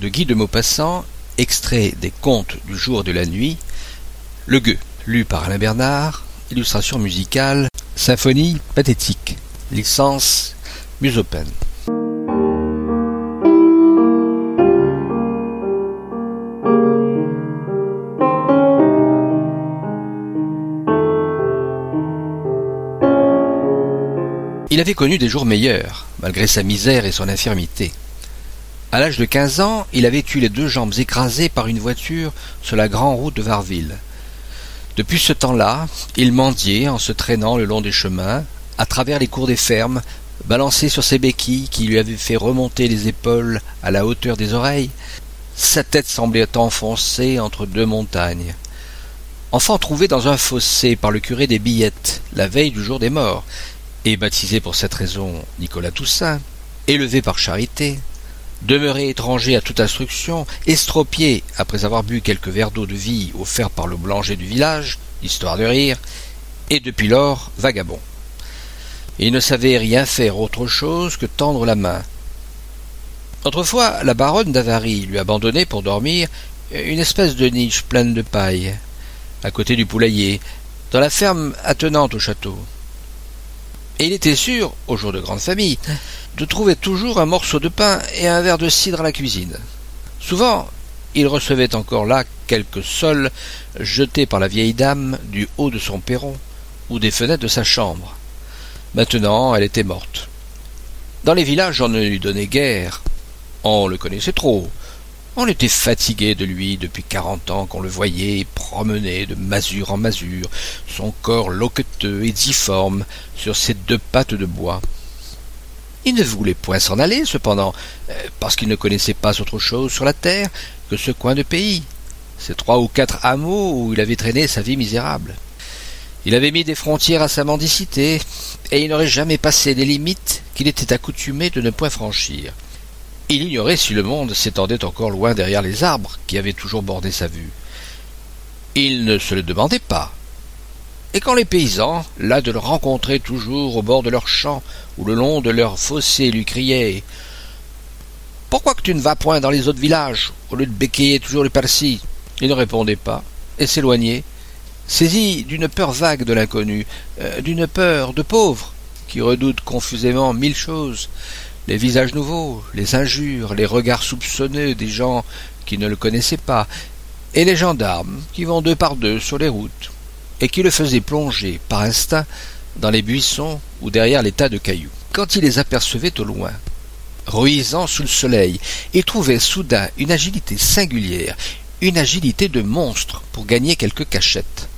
De Guy de Maupassant, extrait des Contes du jour de la nuit, Le Gueux, lu par Alain Bernard, illustration musicale, symphonie pathétique, licence Musopen. Il avait connu des jours meilleurs, malgré sa misère et son infirmité. À l'âge de quinze ans, il avait eu les deux jambes écrasées par une voiture sur la grande route de Varville. Depuis ce temps-là, il mendiait en se traînant le long des chemins, à travers les cours des fermes, balancé sur ses béquilles qui lui avaient fait remonter les épaules à la hauteur des oreilles. Sa tête semblait enfoncée entre deux montagnes. Enfant trouvé dans un fossé par le curé des Billettes, la veille du jour des morts, et baptisé pour cette raison Nicolas Toussaint, élevé par charité, demeuré étranger à toute instruction, estropié après avoir bu quelques verres d'eau de vie offerts par le boulanger du village, histoire de rire, et depuis lors vagabond. Il ne savait rien faire autre chose que tendre la main. Autrefois, la baronne d'Avary lui abandonnait pour dormir une espèce de niche pleine de paille, à côté du poulailler, dans la ferme attenante au château et il était sûr, au jour de grande famille, de trouver toujours un morceau de pain et un verre de cidre à la cuisine. Souvent, il recevait encore là quelques sols jetés par la vieille dame du haut de son perron ou des fenêtres de sa chambre. Maintenant, elle était morte. Dans les villages, on ne lui donnait guère. On le connaissait trop. On était fatigué de lui depuis quarante ans qu'on le voyait promener de masure en masure, son corps loqueteux et difforme sur ses deux pattes de bois. Il ne voulait point s'en aller, cependant, euh, parce qu'il ne connaissait pas autre chose sur la terre que ce coin de pays, ces trois ou quatre hameaux où il avait traîné sa vie misérable. Il avait mis des frontières à sa mendicité, et il n'aurait jamais passé des limites qu'il était accoutumé de ne point franchir. Il ignorait si le monde s'étendait encore loin derrière les arbres qui avaient toujours bordé sa vue. Il ne se le demandait pas. Et quand les paysans, là de le rencontrer toujours au bord de leurs champs ou le long de leurs fossés, lui criaient Pourquoi que tu ne vas point dans les autres villages, au lieu de béquiller toujours le persil Il ne répondait pas, et s'éloignait, saisi d'une peur vague de l'inconnu, euh, d'une peur de pauvre, qui redoute confusément mille choses, les visages nouveaux, les injures, les regards soupçonneux des gens qui ne le connaissaient pas, et les gendarmes qui vont deux par deux sur les routes, et qui le faisaient plonger par instinct dans les buissons ou derrière les tas de cailloux. Quand il les apercevait au loin, ruisant sous le soleil, il trouvait soudain une agilité singulière, une agilité de monstre pour gagner quelques cachettes.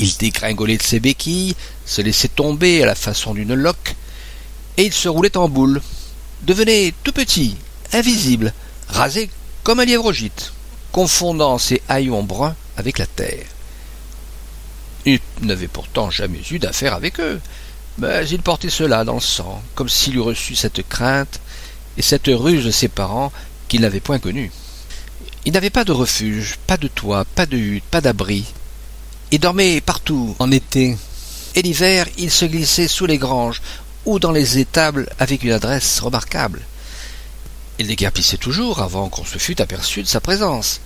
Il dégringolait de ses béquilles, se laissait tomber à la façon d'une loque, et il se roulait en boule, devenait tout petit, invisible, rasé comme un lièvre gîte, confondant ses haillons bruns avec la terre. Il n'avait pourtant jamais eu d'affaire avec eux, mais il portait cela dans le sang, comme s'il eût reçu cette crainte et cette ruse de ses parents qu'il n'avait point connus. Il n'avait pas de refuge, pas de toit, pas de hutte, pas d'abri. Il dormait partout en été, et l'hiver il se glissait sous les granges ou dans les étables avec une adresse remarquable. Il déguerpissait toujours avant qu'on se fût aperçu de sa présence.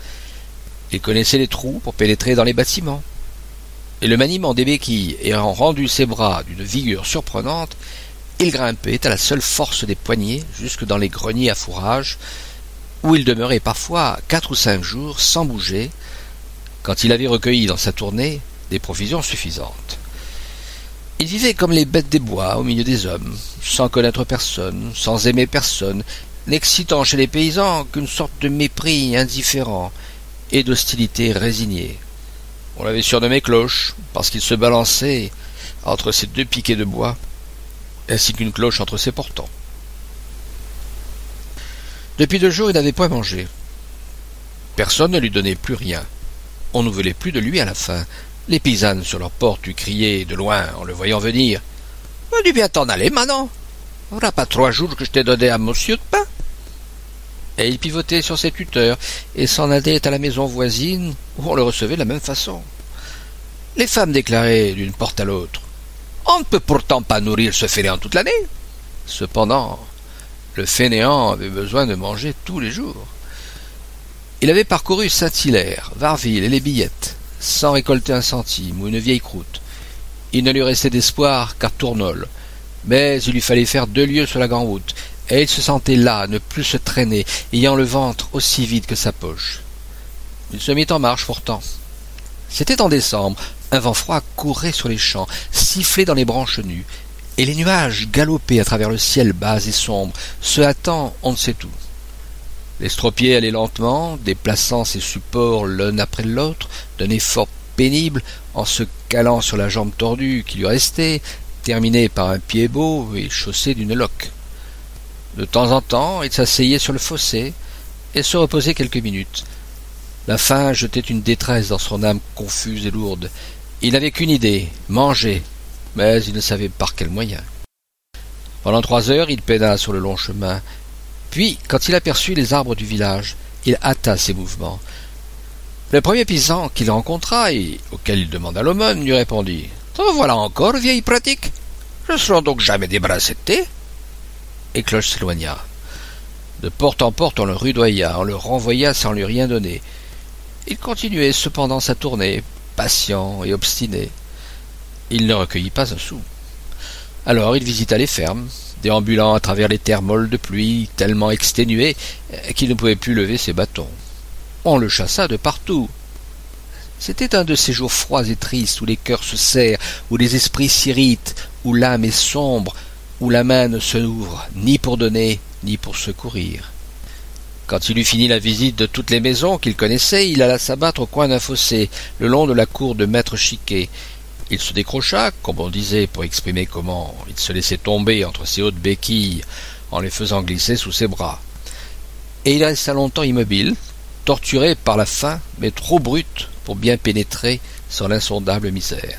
Il connaissait les trous pour pénétrer dans les bâtiments. Et le maniement des béquilles ayant rendu ses bras d'une vigueur surprenante, il grimpait à la seule force des poignets jusque dans les greniers à fourrage, où il demeurait parfois quatre ou cinq jours sans bouger, quand il avait recueilli dans sa tournée des provisions suffisantes. Il vivait comme les bêtes des bois au milieu des hommes, sans connaître personne, sans aimer personne, n'excitant chez les paysans qu'une sorte de mépris indifférent et d'hostilité résignée. On l'avait surnommé Cloche, parce qu'il se balançait entre ses deux piquets de bois, ainsi qu'une cloche entre ses portants. Depuis deux jours, il n'avait point mangé. Personne ne lui donnait plus rien. On ne voulait plus de lui à la fin, les paysannes sur leur porte lui criaient de loin en le voyant venir. Tu viens t'en aller maintenant. Voilà pas trois jours que je t'ai donné à monsieur de pain. Et il pivotait sur ses tuteurs et s'en allait à la maison voisine où on le recevait de la même façon. Les femmes déclaraient d'une porte à l'autre. On ne peut pourtant pas nourrir ce fainéant toute l'année. Cependant, Le fainéant avait besoin de manger tous les jours. Il avait parcouru Saint-Hilaire, Varville et les Billettes, sans récolter un centime ou une vieille croûte. Il ne lui restait d'espoir qu'à Tournol, mais il lui fallait faire deux lieues sur la grande route, et il se sentait là, ne plus se traîner, ayant le ventre aussi vide que sa poche. Il se mit en marche pourtant. C'était en décembre, un vent froid courait sur les champs, sifflait dans les branches nues, et les nuages galopaient à travers le ciel bas et sombre, se hâtant on ne sait où. L'estropié allait lentement, déplaçant ses supports l'un après l'autre, d'un effort pénible, en se calant sur la jambe tordue qui lui restait, terminée par un pied beau et chaussé d'une loque. De temps en temps, il s'asseyait sur le fossé et se reposait quelques minutes. La faim jetait une détresse dans son âme confuse et lourde. Il n'avait qu'une idée, manger, mais il ne savait par quel moyen. Pendant trois heures, il pédala sur le long chemin. Puis, quand il aperçut les arbres du village, il hâta ses mouvements. Le premier paysan qu'il rencontra et auquel il demanda l'aumône lui répondit Te voilà encore, vieille pratique? Je serai donc jamais débarrassé de thé et Cloche s'éloigna. De porte en porte on le rudoya, on le renvoya sans lui rien donner. Il continuait cependant sa tournée, patient et obstiné. Il ne recueillit pas un sou. Alors il visita les fermes, déambulant à travers les terres molles de pluie, tellement exténué qu'il ne pouvait plus lever ses bâtons. On le chassa de partout. C'était un de ces jours froids et tristes où les cœurs se serrent, où les esprits s'irritent, où l'âme est sombre, où la main ne se ouvre ni pour donner ni pour secourir. Quand il eut fini la visite de toutes les maisons qu'il connaissait, il alla s'abattre au coin d'un fossé, le long de la cour de maître Chiquet. Il se décrocha, comme on disait pour exprimer comment il se laissait tomber entre ses hautes béquilles en les faisant glisser sous ses bras. Et il resta longtemps immobile, torturé par la faim, mais trop brute pour bien pénétrer son l'insondable misère.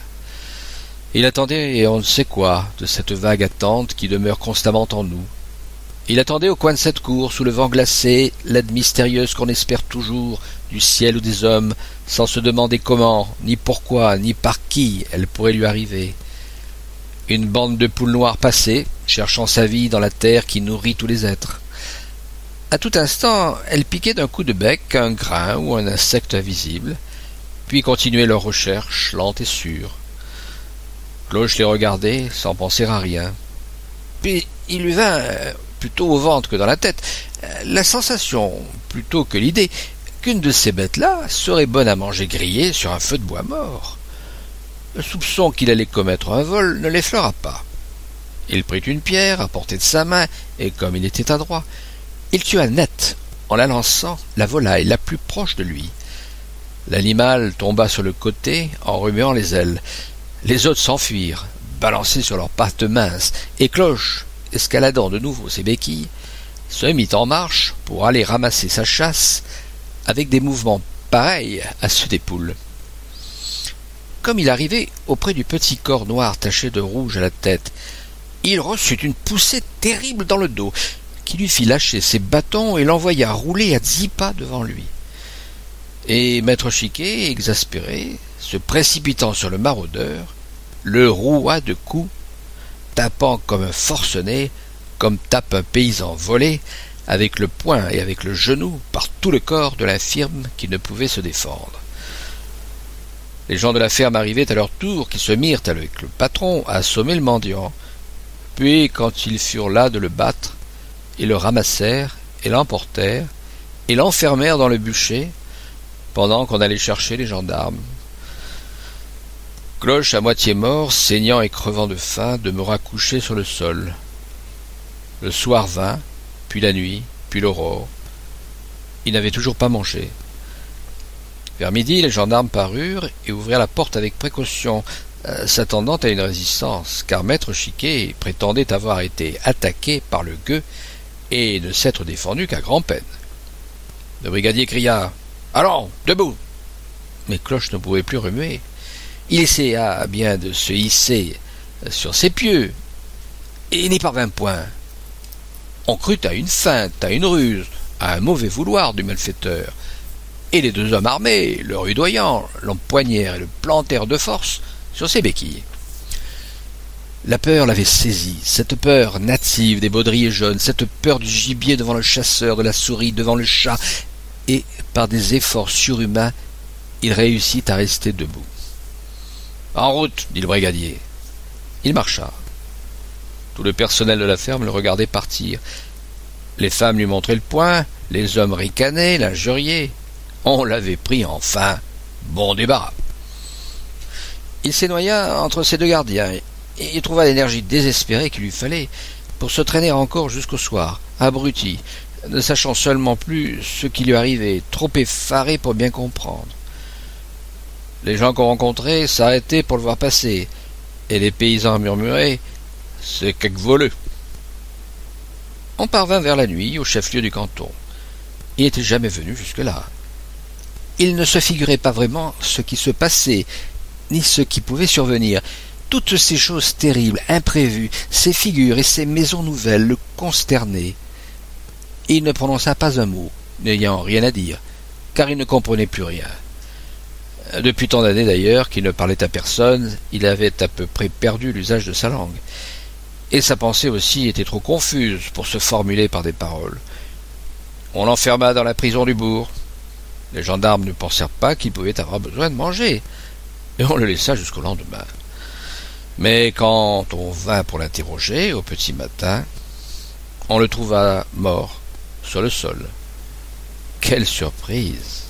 Il attendait on ne sait quoi de cette vague attente qui demeure constamment en nous. Il attendait au coin de cette cour, sous le vent glacé, l'aide mystérieuse qu'on espère toujours, du ciel ou des hommes, sans se demander comment, ni pourquoi, ni par qui elle pourrait lui arriver. Une bande de poules noires passait, cherchant sa vie dans la terre qui nourrit tous les êtres. À tout instant, elles piquaient d'un coup de bec un grain ou un insecte invisible, puis continuaient leur recherche lente et sûre. Cloche les regardait sans penser à rien. Puis il lui vint, euh, plutôt au ventre que dans la tête, euh, la sensation, plutôt que l'idée, qu'une de ces bêtes-là serait bonne à manger grillée sur un feu de bois mort. Le soupçon qu'il allait commettre un vol ne l'effleura pas. Il prit une pierre à portée de sa main, et comme il était adroit, il tua net, en la lançant, la volaille la plus proche de lui. L'animal tomba sur le côté en remuant les ailes. Les autres s'enfuirent, balancés sur leurs pattes minces, et Cloche, escaladant de nouveau ses béquilles, se mit en marche pour aller ramasser sa chasse avec des mouvements pareils à ceux des poules. Comme il arrivait auprès du petit corps noir taché de rouge à la tête, il reçut une poussée terrible dans le dos, qui lui fit lâcher ses bâtons et l'envoya rouler à dix pas devant lui. Et maître Chiquet, exaspéré, se précipitant sur le maraudeur, le roua de coups, tapant comme un forcené, comme tape un paysan volé, avec le poing et avec le genou, par tout le corps de l'infirme qui ne pouvait se défendre. Les gens de la ferme arrivaient à leur tour, qui se mirent avec le patron à assommer le mendiant. Puis, quand ils furent là de le battre, ils le ramassèrent et l'emportèrent et l'enfermèrent dans le bûcher, pendant qu'on allait chercher les gendarmes. Cloche, à moitié mort, saignant et crevant de faim, demeura couché sur le sol. Le soir vint, puis la nuit, puis l'aurore. Il n'avait toujours pas mangé. Vers midi, les gendarmes parurent et ouvrirent la porte avec précaution, euh, s'attendant à une résistance, car maître Chiquet prétendait avoir été attaqué par le gueux et ne s'être défendu qu'à grand-peine. Le brigadier cria Allons, debout Mais Cloche ne pouvait plus remuer. Il essaya bien de se hisser sur ses pieux, et n'y parvint point. On crut à une feinte, à une ruse, à un mauvais vouloir du malfaiteur, et les deux hommes armés, le rudoyant, l'empoignèrent et le plantèrent de force sur ses béquilles. La peur l'avait saisi, cette peur native des baudriers jaunes, cette peur du gibier devant le chasseur, de la souris devant le chat, et, par des efforts surhumains, il réussit à rester debout. En route, dit le brigadier. Il marcha. Tout le personnel de la ferme le regardait partir. Les femmes lui montraient le poing, les hommes ricanaient, l'injuriaient. On l'avait pris enfin. Bon débarras. Il s'énoya entre ces deux gardiens et il trouva l'énergie désespérée qu'il lui fallait pour se traîner encore jusqu'au soir, abruti, ne sachant seulement plus ce qui lui arrivait, trop effaré pour bien comprendre. Les gens qu'on rencontrait s'arrêtaient pour le voir passer, et les paysans murmuraient C'est quelque voleux. On parvint vers la nuit au chef-lieu du canton. Il n'était jamais venu jusque-là. Il ne se figurait pas vraiment ce qui se passait, ni ce qui pouvait survenir. Toutes ces choses terribles, imprévues, ces figures et ces maisons nouvelles le consternaient. Il ne prononça pas un mot, n'ayant rien à dire, car il ne comprenait plus rien. Depuis tant d'années d'ailleurs qu'il ne parlait à personne, il avait à peu près perdu l'usage de sa langue. Et sa pensée aussi était trop confuse pour se formuler par des paroles. On l'enferma dans la prison du bourg. Les gendarmes ne pensèrent pas qu'il pouvait avoir besoin de manger, et on le laissa jusqu'au lendemain. Mais quand on vint pour l'interroger au petit matin, on le trouva mort sur le sol. Quelle surprise